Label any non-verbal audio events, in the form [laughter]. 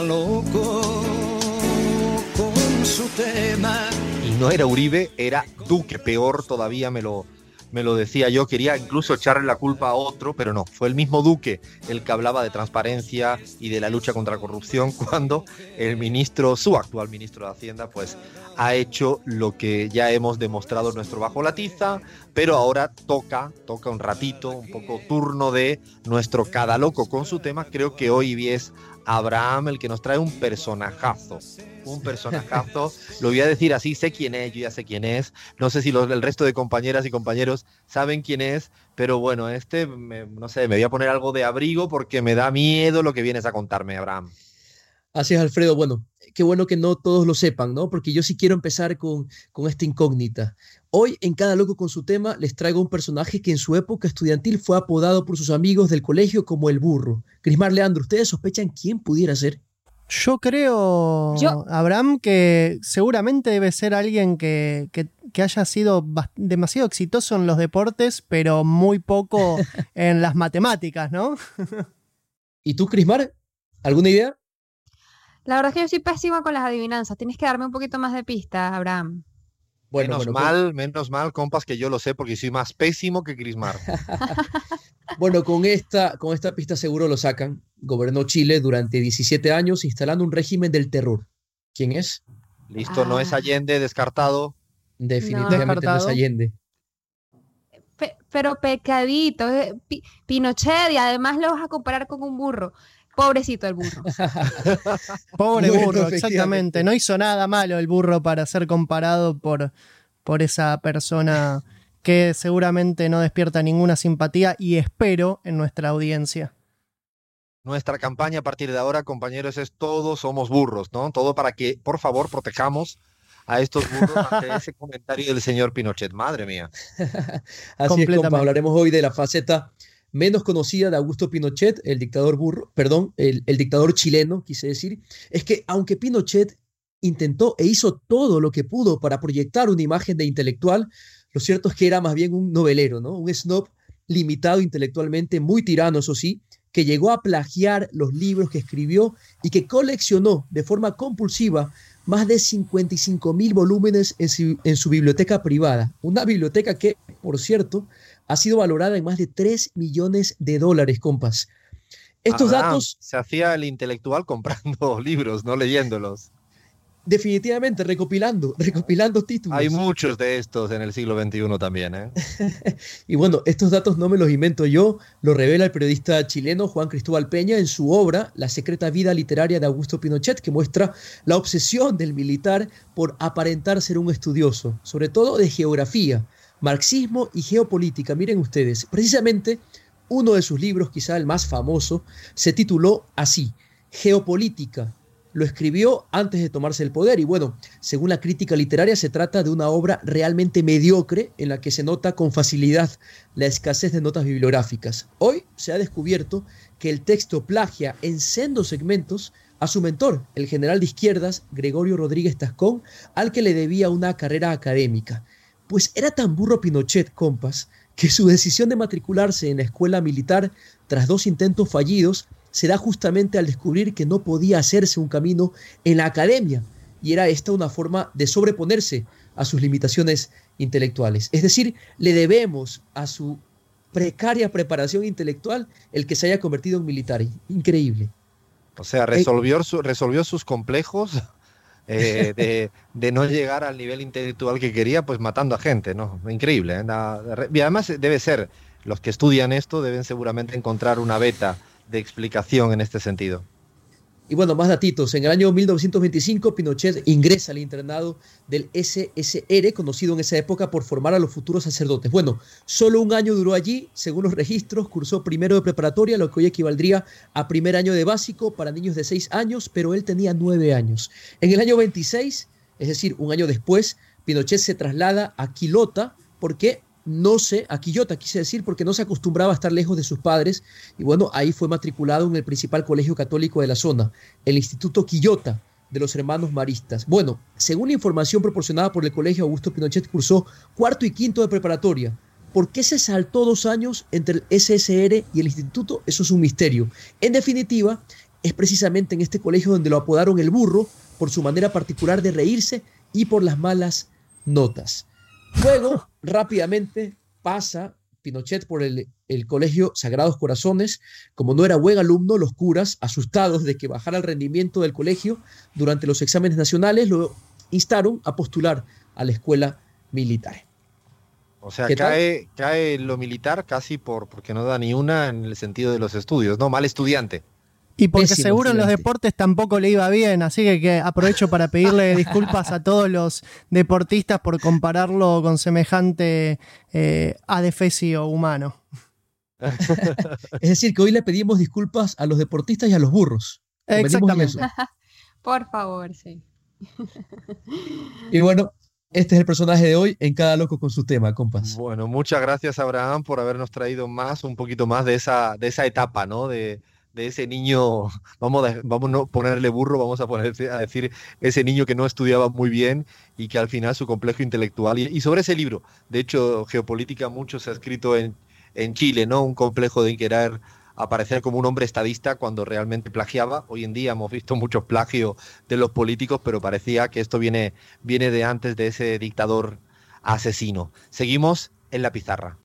loco con su tema. Y no era Uribe, era Duque, peor todavía me lo, me lo decía yo, quería incluso echarle la culpa a otro, pero no, fue el mismo Duque el que hablaba de transparencia y de la lucha contra la corrupción [laughs] cuando el ministro, su actual ministro de Hacienda, pues ha hecho lo que ya hemos demostrado nuestro bajo la tiza, pero ahora toca, toca un ratito, un poco turno de nuestro cada loco con su tema. Creo que hoy es Abraham el que nos trae un personajazo. Un personajazo. Lo voy a decir así, sé quién es, yo ya sé quién es. No sé si los, el resto de compañeras y compañeros saben quién es, pero bueno, este, no sé, me voy a poner algo de abrigo porque me da miedo lo que vienes a contarme, Abraham. Así es, Alfredo. Bueno, qué bueno que no todos lo sepan, ¿no? Porque yo sí quiero empezar con, con esta incógnita. Hoy, en Cada Loco con su tema, les traigo un personaje que en su época estudiantil fue apodado por sus amigos del colegio como el burro. Crismar Leandro, ¿ustedes sospechan quién pudiera ser? Yo creo, Abraham, que seguramente debe ser alguien que, que haya sido demasiado exitoso en los deportes, pero muy poco [laughs] en las matemáticas, ¿no? ¿Y tú, Crismar? ¿Alguna idea? La verdad es que yo soy pésima con las adivinanzas. Tienes que darme un poquito más de pista, Abraham. Bueno, menos mal, menos mal, compas, que yo lo sé porque soy más pésimo que Crismar. [laughs] [laughs] bueno, con esta, con esta pista seguro lo sacan. Gobernó Chile durante 17 años instalando un régimen del terror. ¿Quién es? Listo, no es ah. Allende, descartado. Definitivamente no, es Allende. pero pecadito, eh, Pinochet y además lo vas a comparar con un burro. Pobrecito el burro. [laughs] Pobre burro, exactamente. No hizo nada malo el burro para ser comparado por, por esa persona que seguramente no despierta ninguna simpatía y espero en nuestra audiencia. Nuestra campaña a partir de ahora, compañeros, es todos somos burros, ¿no? Todo para que, por favor, protejamos a estos burros ante ese comentario del señor Pinochet. Madre mía. [laughs] Así es, compa. Hablaremos hoy de la faceta menos conocida de Augusto Pinochet, el dictador burro, perdón, el, dictador chileno, quise decir, es que aunque Pinochet intentó e hizo todo lo que pudo para proyectar una imagen de intelectual, lo cierto es que era más bien un novelero, ¿no? Un snob limitado intelectualmente, muy tirano, eso sí, que llegó a plagiar los libros que escribió y que coleccionó de forma compulsiva más de 55 mil volúmenes en en su, biblioteca privada. Una biblioteca que, por cierto, ha sido valorada en más de 3 millones de dólares, compas. Estos datos... Se hacía el intelectual comprando [laughs] libros, no leyéndolos. Definitivamente, recopilando, recopilando títulos. Hay muchos de estos en el siglo XXI también. ¿eh? [laughs] y bueno, estos datos no me los invento yo, lo revela el periodista chileno Juan Cristóbal Peña en su obra La secreta vida literaria de Augusto Pinochet, que muestra la obsesión del militar por aparentar ser un estudioso, sobre todo de geografía, Marxismo y Geopolítica. Miren ustedes, precisamente uno de sus libros, quizá el más famoso, se tituló así, Geopolítica. Lo escribió antes de tomarse el poder y bueno, según la crítica literaria se trata de una obra realmente mediocre en la que se nota con facilidad la escasez de notas bibliográficas. Hoy se ha descubierto que el texto plagia en sendos segmentos a su mentor, el general de izquierdas Gregorio Rodríguez Tascón, al que le debía una carrera académica. Pues era tan burro Pinochet, compas, que su decisión de matricularse en la escuela militar tras dos intentos fallidos se da justamente al descubrir que no podía hacerse un camino en la academia, y era esta una forma de sobreponerse a sus limitaciones intelectuales. Es decir, le debemos a su precaria preparación intelectual el que se haya convertido en militar. Increíble. O sea, resolvió, resolvió sus complejos eh, [laughs] de, no llegar al nivel intelectual que quería, pues matando a gente, ¿no? Increíble. ¿eh? y además debe ser, los que estudian esto deben seguramente encontrar una beta de explicación en este sentido. Y bueno, más datitos. En el año 1925, Pinochet ingresa al internado del SSR, conocido en esa época por formar a los futuros sacerdotes. Bueno, solo un año duró allí, según los registros, cursó primero de preparatoria, lo que hoy equivaldría a primer año de básico para niños de 6 años, pero él tenía 9 años. En el año 26, es decir, un año después, Pinochet se traslada a Quilota porque no sé, a Quillota quise decir, porque no se acostumbraba a estar lejos de sus padres, y bueno, ahí fue matriculado en el principal colegio católico de la zona, el Instituto Quillota de los Hermanos Maristas. Bueno, según la información proporcionada por el Colegio Augusto Pinochet, cursó cuarto y quinto de preparatoria. ¿Por qué se saltó dos años entre el SSR y el instituto? Eso es un misterio. En definitiva, es precisamente en este colegio donde lo apodaron el burro por su manera particular de reírse y por las malas notas. Luego, rápidamente pasa Pinochet por el, el, colegio Sagrados Corazones. Como no era buen alumno, los curas, asustados de que bajara el rendimiento del colegio durante los exámenes nacionales, lo instaron a postular a la escuela militar. O sea, cae, cae lo militar casi por porque no da ni una en el sentido de los estudios, ¿no? Mal estudiante. Y porque seguro en los deportes tampoco le iba bien, así que, aprovecho para pedirle [laughs] disculpas a todos los deportistas por compararlo con semejante eh, adefesio humano. [laughs] es decir, que hoy le pedimos disculpas a los deportistas y a los burros. Exactamente. [laughs] Por favor, sí. y bueno, este es el personaje de hoy en Cada Loco con su tema, compas. Bueno, muchas gracias, Abraham, por habernos traído más, un poquito más de esa, de esa etapa, ¿no? De, de ese niño, vamos a, vamos no ponerle burro, vamos a poner a decir ese niño que no estudiaba muy bien y que al final su complejo intelectual y, sobre ese libro, de hecho geopolítica mucho se ha escrito en, en Chile, ¿no? Un complejo de querer aparecer como un hombre estadista cuando realmente plagiaba. Hoy en día hemos visto muchos plagios de los políticos, pero parecía que esto viene, viene de antes de ese dictador asesino. Seguimos en la pizarra.